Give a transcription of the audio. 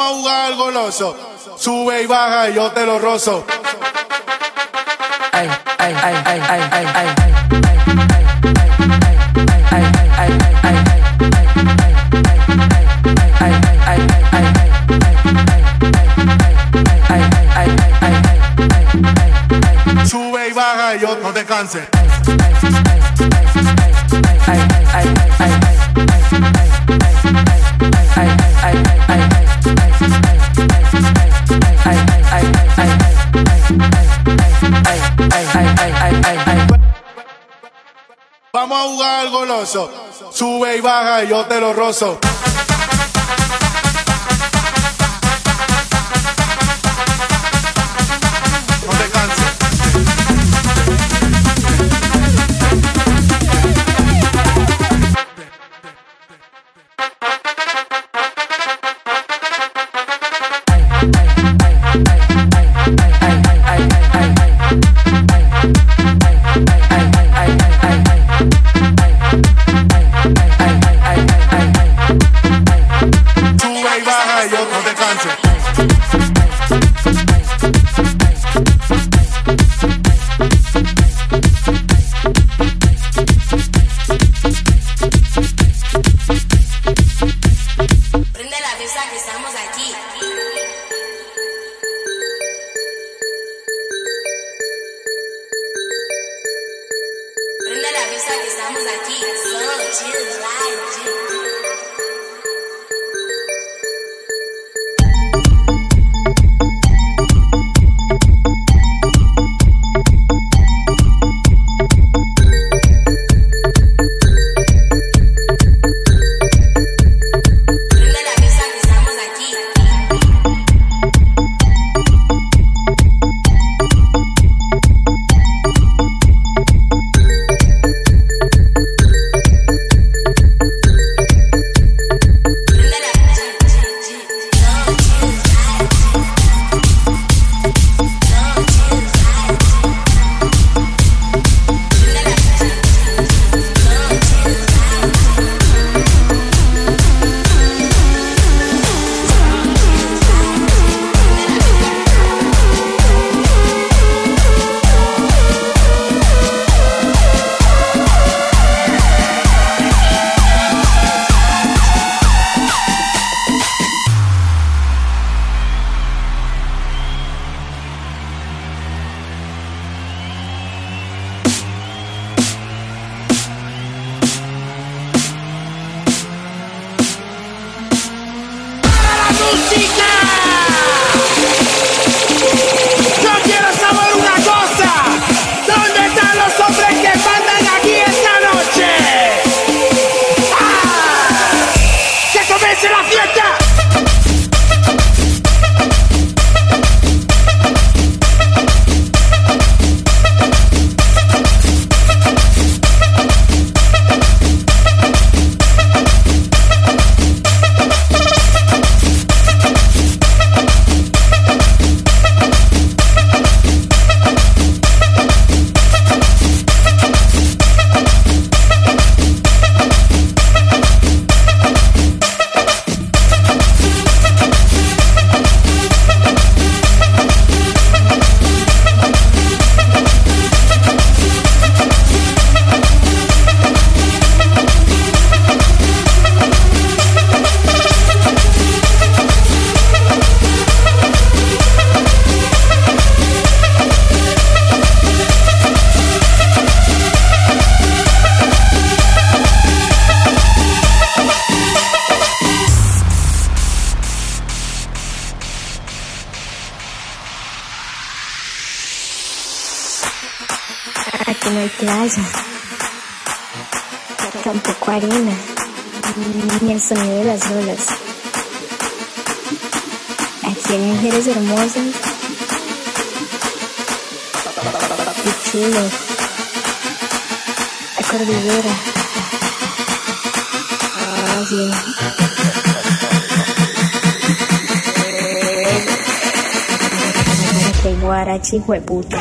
Vamos a jugar al goloso. Sube y baja y yo te lo rozo. Sube y baja y yo no te a jugar goloso. Sube y baja y yo te lo rozo. music now. Playa, tampoco arena, ni el sonido de las olas. Aquí hay mujeres hermosas y chulos. La cordillera. Sí. Que guarachi, hueputa.